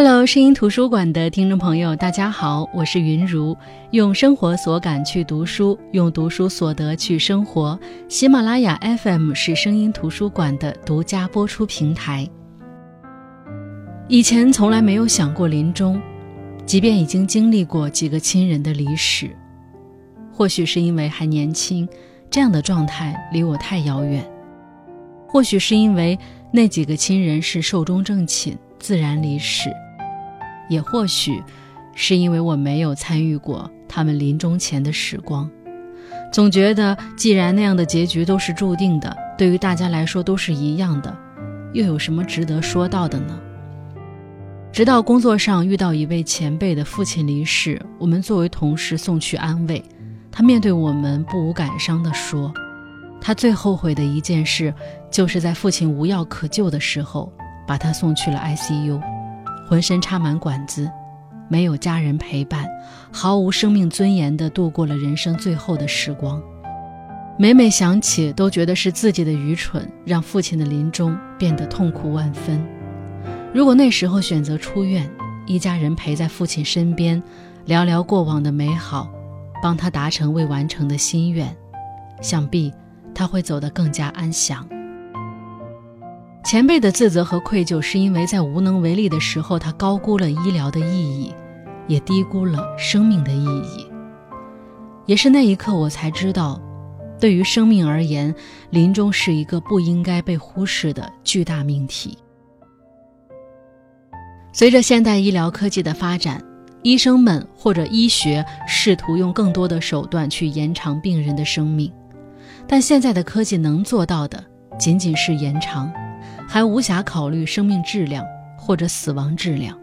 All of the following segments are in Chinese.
Hello，声音图书馆的听众朋友，大家好，我是云如，用生活所感去读书，用读书所得去生活。喜马拉雅 FM 是声音图书馆的独家播出平台。以前从来没有想过临终，即便已经经历过几个亲人的离世，或许是因为还年轻，这样的状态离我太遥远；或许是因为那几个亲人是寿终正寝。自然离世，也或许是因为我没有参与过他们临终前的时光，总觉得既然那样的结局都是注定的，对于大家来说都是一样的，又有什么值得说到的呢？直到工作上遇到一位前辈的父亲离世，我们作为同事送去安慰，他面对我们不无感伤地说：“他最后悔的一件事，就是在父亲无药可救的时候。”把他送去了 ICU，浑身插满管子，没有家人陪伴，毫无生命尊严地度过了人生最后的时光。每每想起，都觉得是自己的愚蠢，让父亲的临终变得痛苦万分。如果那时候选择出院，一家人陪在父亲身边，聊聊过往的美好，帮他达成未完成的心愿，想必他会走得更加安详。前辈的自责和愧疚，是因为在无能为力的时候，他高估了医疗的意义，也低估了生命的意义。也是那一刻，我才知道，对于生命而言，临终是一个不应该被忽视的巨大命题。随着现代医疗科技的发展，医生们或者医学试图用更多的手段去延长病人的生命，但现在的科技能做到的仅仅是延长。还无暇考虑生命质量或者死亡质量，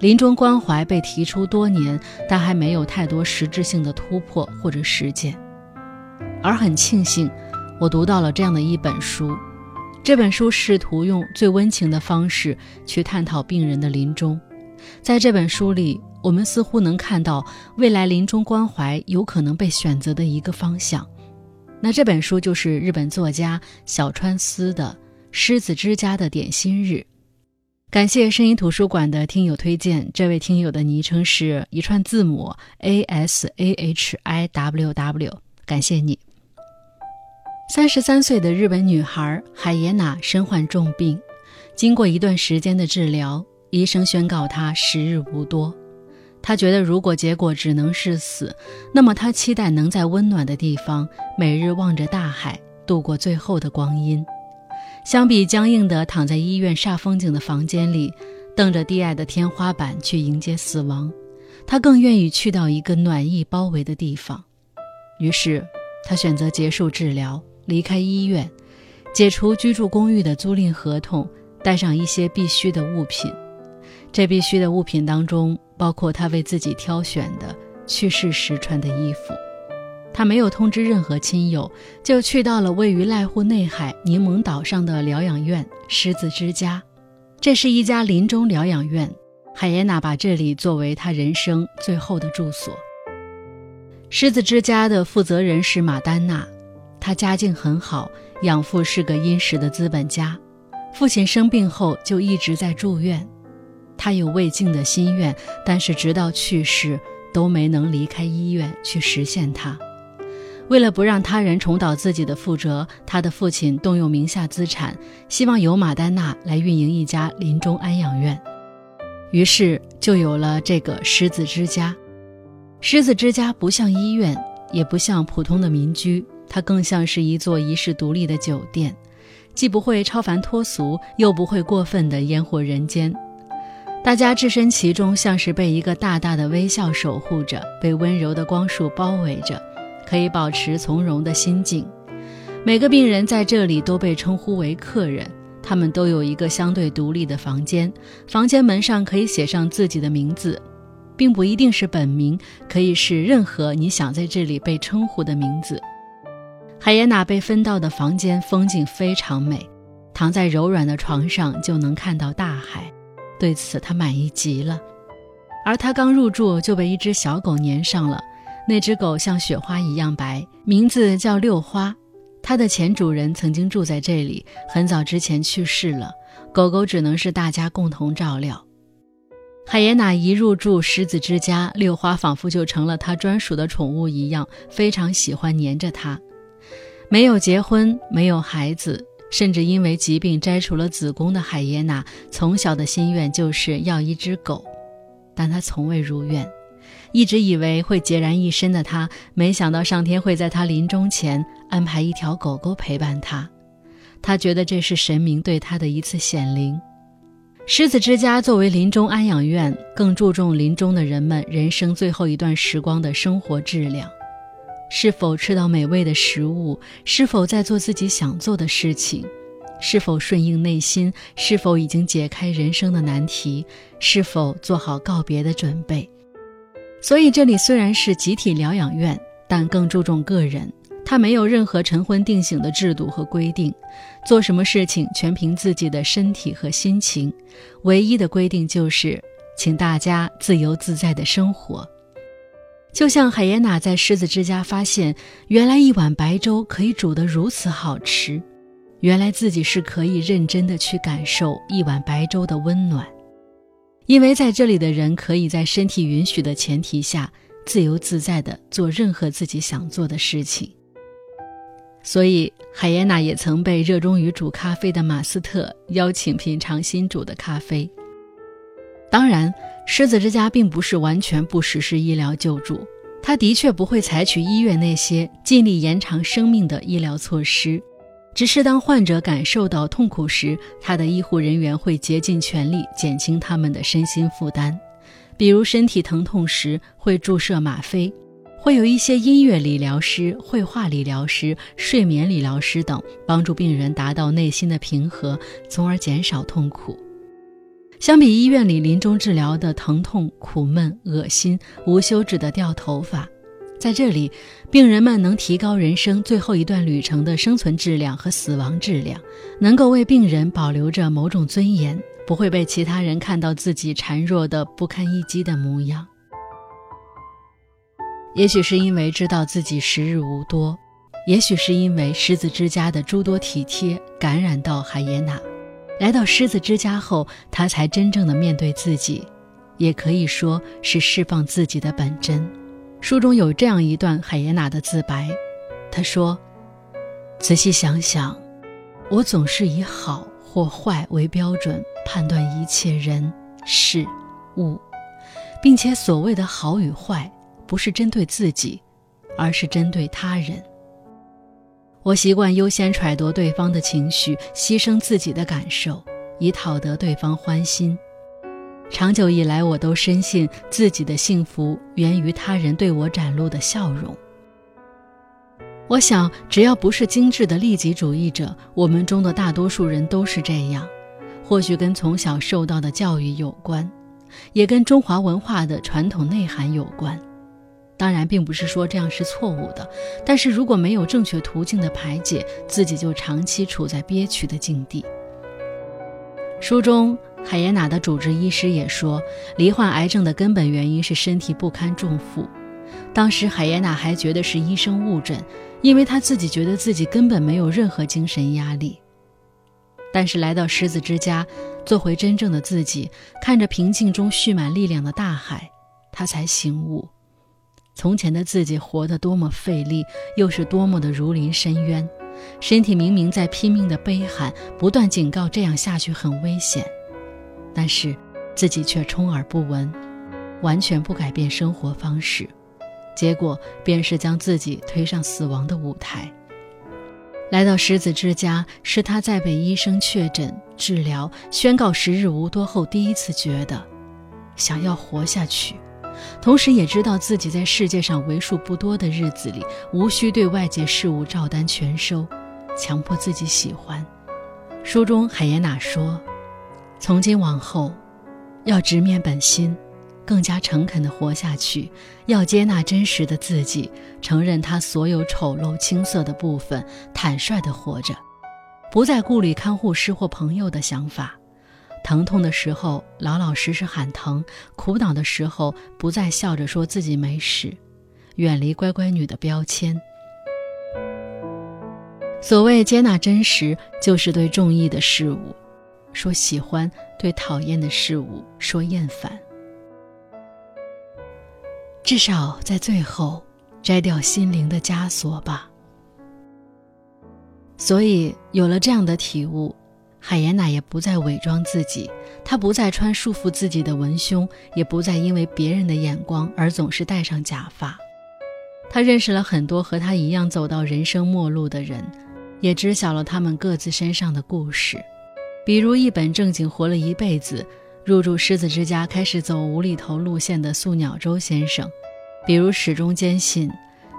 临终关怀被提出多年，但还没有太多实质性的突破或者实践。而很庆幸，我读到了这样的一本书，这本书试图用最温情的方式去探讨病人的临终。在这本书里，我们似乎能看到未来临终关怀有可能被选择的一个方向。那这本书就是日本作家小川思的。狮子之家的点心日，感谢声音图书馆的听友推荐。这位听友的昵称是一串字母 A S A H I W W，感谢你。三十三岁的日本女孩海耶娜身患重病，经过一段时间的治疗，医生宣告她时日无多。她觉得如果结果只能是死，那么她期待能在温暖的地方，每日望着大海，度过最后的光阴。相比僵硬地躺在医院煞风景的房间里，瞪着低矮的天花板去迎接死亡，他更愿意去到一个暖意包围的地方。于是，他选择结束治疗，离开医院，解除居住公寓的租赁合同，带上一些必需的物品。这必须的物品当中，包括他为自己挑选的去世时穿的衣服。他没有通知任何亲友，就去到了位于濑户内海柠檬岛上的疗养院——狮子之家。这是一家临终疗养院，海耶娜把这里作为他人生最后的住所。狮子之家的负责人是马丹娜，她家境很好，养父是个殷实的资本家，父亲生病后就一直在住院。他有未尽的心愿，但是直到去世都没能离开医院去实现它。为了不让他人重蹈自己的覆辙，他的父亲动用名下资产，希望由马丹娜来运营一家临终安养院，于是就有了这个狮子之家。狮子之家不像医院，也不像普通的民居，它更像是一座遗世独立的酒店，既不会超凡脱俗，又不会过分的烟火人间。大家置身其中，像是被一个大大的微笑守护着，被温柔的光束包围着。可以保持从容的心境。每个病人在这里都被称呼为客人，他们都有一个相对独立的房间，房间门上可以写上自己的名字，并不一定是本名，可以是任何你想在这里被称呼的名字。海耶娜被分到的房间风景非常美，躺在柔软的床上就能看到大海，对此她满意极了。而她刚入住就被一只小狗粘上了。那只狗像雪花一样白，名字叫六花。它的前主人曾经住在这里，很早之前去世了。狗狗只能是大家共同照料。海耶娜一入住狮子之家，六花仿佛就成了他专属的宠物一样，非常喜欢黏着他。没有结婚，没有孩子，甚至因为疾病摘除了子宫的海耶娜，从小的心愿就是要一只狗，但她从未如愿。一直以为会孑然一身的他，没想到上天会在他临终前安排一条狗狗陪伴他。他觉得这是神明对他的一次显灵。狮子之家作为临终安养院，更注重临终的人们人生最后一段时光的生活质量：是否吃到美味的食物？是否在做自己想做的事情？是否顺应内心？是否已经解开人生的难题？是否做好告别的准备？所以，这里虽然是集体疗养院，但更注重个人。它没有任何晨昏定省的制度和规定，做什么事情全凭自己的身体和心情。唯一的规定就是，请大家自由自在的生活。就像海耶娜在狮子之家发现，原来一碗白粥可以煮得如此好吃，原来自己是可以认真的去感受一碗白粥的温暖。因为在这里的人可以在身体允许的前提下，自由自在地做任何自己想做的事情。所以，海耶娜也曾被热衷于煮咖啡的马斯特邀请品尝新煮的咖啡。当然，狮子之家并不是完全不实施医疗救助，他的确不会采取医院那些尽力延长生命的医疗措施。只是当患者感受到痛苦时，他的医护人员会竭尽全力减轻他们的身心负担。比如身体疼痛时会注射吗啡，会有一些音乐理疗师、绘画理疗师、睡眠理疗师等帮助病人达到内心的平和，从而减少痛苦。相比医院里临终治疗的疼痛、苦闷、恶心、无休止的掉头发。在这里，病人们能提高人生最后一段旅程的生存质量和死亡质量，能够为病人保留着某种尊严，不会被其他人看到自己孱弱的不堪一击的模样。也许是因为知道自己时日无多，也许是因为狮子之家的诸多体贴感染到海耶娜，来到狮子之家后，他才真正的面对自己，也可以说是释放自己的本真。书中有这样一段海耶娜的自白，她说：“仔细想想，我总是以好或坏为标准判断一切人事物，并且所谓的好与坏，不是针对自己，而是针对他人。我习惯优先揣度对方的情绪，牺牲自己的感受，以讨得对方欢心。”长久以来，我都深信自己的幸福源于他人对我展露的笑容。我想，只要不是精致的利己主义者，我们中的大多数人都是这样。或许跟从小受到的教育有关，也跟中华文化的传统内涵有关。当然，并不是说这样是错误的，但是如果没有正确途径的排解，自己就长期处在憋屈的境地。书中。海耶娜的主治医师也说，罹患癌症的根本原因是身体不堪重负。当时海耶娜还觉得是医生误诊，因为她自己觉得自己根本没有任何精神压力。但是来到狮子之家，做回真正的自己，看着平静中蓄满力量的大海，她才醒悟，从前的自己活得多么费力，又是多么的如临深渊。身体明明在拼命的悲喊，不断警告这样下去很危险。但是自己却充耳不闻，完全不改变生活方式，结果便是将自己推上死亡的舞台。来到狮子之家，是他在被医生确诊、治疗、宣告时日无多后，第一次觉得想要活下去，同时也知道自己在世界上为数不多的日子里，无需对外界事物照单全收，强迫自己喜欢。书中海耶娜说。从今往后，要直面本心，更加诚恳地活下去。要接纳真实的自己，承认他所有丑陋、青涩的部分，坦率地活着，不再顾虑看护师或朋友的想法。疼痛的时候，老老实实喊疼；苦恼的时候，不再笑着说自己没事。远离乖乖女的标签。所谓接纳真实，就是对中意的事物。说喜欢对讨厌的事物说厌烦，至少在最后摘掉心灵的枷锁吧。所以有了这样的体悟，海耶娜也不再伪装自己，她不再穿束缚自己的文胸，也不再因为别人的眼光而总是戴上假发。她认识了很多和她一样走到人生末路的人，也知晓了他们各自身上的故事，比如一本正经活了一辈子。入住狮子之家，开始走无厘头路线的素鸟周先生，比如始终坚信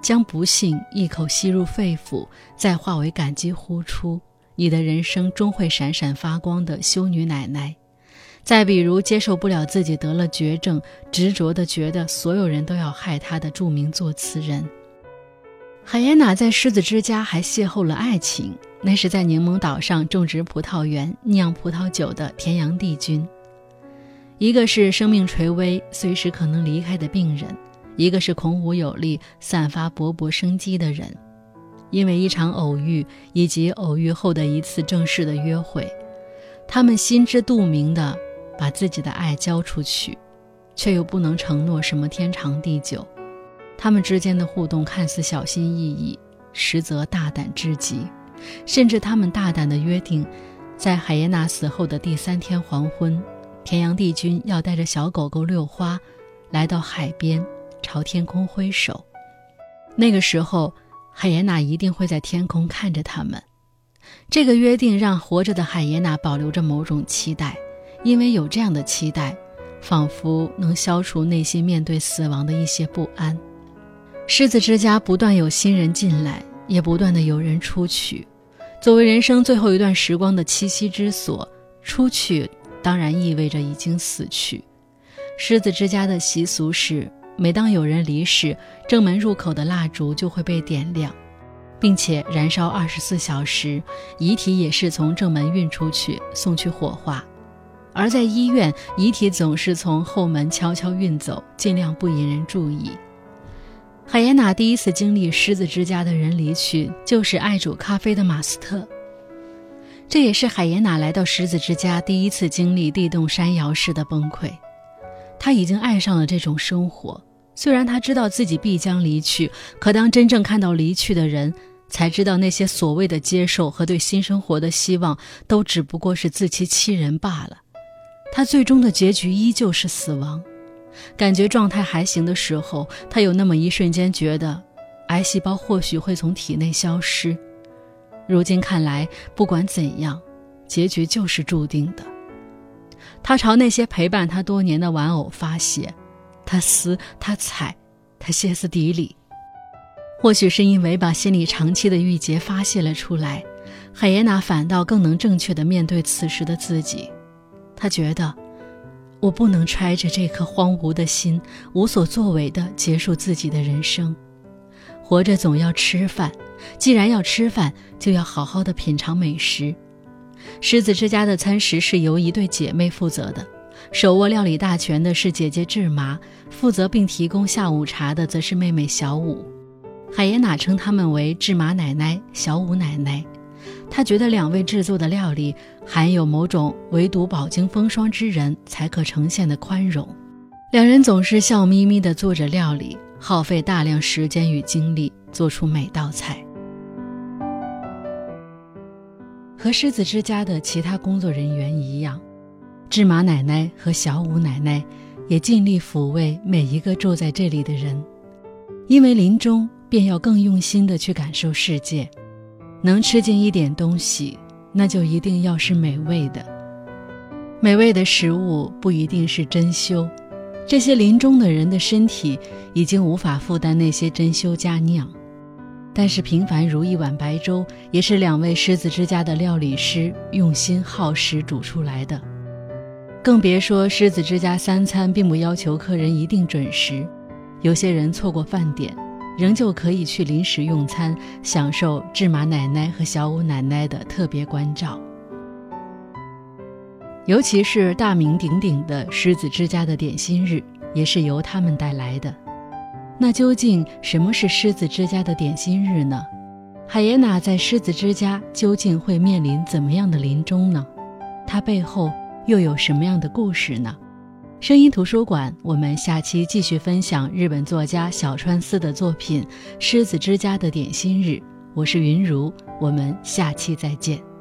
将不幸一口吸入肺腑，再化为感激呼出，你的人生终会闪闪发光的修女奶奶；再比如接受不了自己得了绝症，执着地觉得所有人都要害他的著名作词人。海耶娜在狮子之家还邂逅了爱情，那是在柠檬岛上种植葡萄园、酿葡萄酒的田阳帝君。一个是生命垂危、随时可能离开的病人，一个是孔武有力、散发勃勃生机的人。因为一场偶遇以及偶遇后的一次正式的约会，他们心知肚明地把自己的爱交出去，却又不能承诺什么天长地久。他们之间的互动看似小心翼翼，实则大胆至极。甚至他们大胆地约定，在海耶娜死后的第三天黄昏。田阳帝君要带着小狗狗六花，来到海边，朝天空挥手。那个时候，海耶娜一定会在天空看着他们。这个约定让活着的海耶娜保留着某种期待，因为有这样的期待，仿佛能消除内心面对死亡的一些不安。狮子之家不断有新人进来，也不断的有人出去。作为人生最后一段时光的栖息之所，出去。当然意味着已经死去。狮子之家的习俗是，每当有人离世，正门入口的蜡烛就会被点亮，并且燃烧二十四小时，遗体也是从正门运出去送去火化。而在医院，遗体总是从后门悄悄运走，尽量不引人注意。海耶娜第一次经历狮子之家的人离去，就是爱煮咖啡的马斯特。这也是海耶娜来到狮子之家第一次经历地动山摇式的崩溃。他已经爱上了这种生活，虽然他知道自己必将离去，可当真正看到离去的人，才知道那些所谓的接受和对新生活的希望，都只不过是自欺欺人罢了。他最终的结局依旧是死亡。感觉状态还行的时候，他有那么一瞬间觉得，癌细胞或许会从体内消失。如今看来，不管怎样，结局就是注定的。他朝那些陪伴他多年的玩偶发泄，他撕，他踩，他歇斯底里。或许是因为把心里长期的郁结发泄了出来，海耶娜反倒更能正确的面对此时的自己。他觉得，我不能揣着这颗荒芜的心，无所作为的结束自己的人生。活着总要吃饭。既然要吃饭，就要好好的品尝美食。狮子之家的餐食是由一对姐妹负责的，手握料理大权的是姐姐智麻，负责并提供下午茶的则是妹妹小五。海耶娜称他们为智麻奶奶、小五奶奶。他觉得两位制作的料理含有某种唯独饱经风霜之人才可呈现的宽容。两人总是笑眯眯地做着料理，耗费大量时间与精力做出每道菜。和狮子之家的其他工作人员一样，芝麻奶奶和小五奶奶也尽力抚慰每一个住在这里的人，因为临终便要更用心的去感受世界。能吃进一点东西，那就一定要是美味的。美味的食物不一定是珍馐，这些临终的人的身体已经无法负担那些珍馐佳酿。但是平凡如一碗白粥，也是两位狮子之家的料理师用心耗时煮出来的。更别说狮子之家三餐并不要求客人一定准时，有些人错过饭点，仍旧可以去临时用餐，享受芝麻奶奶和小五奶奶的特别关照。尤其是大名鼎鼎的狮子之家的点心日，也是由他们带来的。那究竟什么是狮子之家的点心日呢？海耶娜在狮子之家究竟会面临怎么样的临终呢？它背后又有什么样的故事呢？声音图书馆，我们下期继续分享日本作家小川司的作品《狮子之家的点心日》。我是云如，我们下期再见。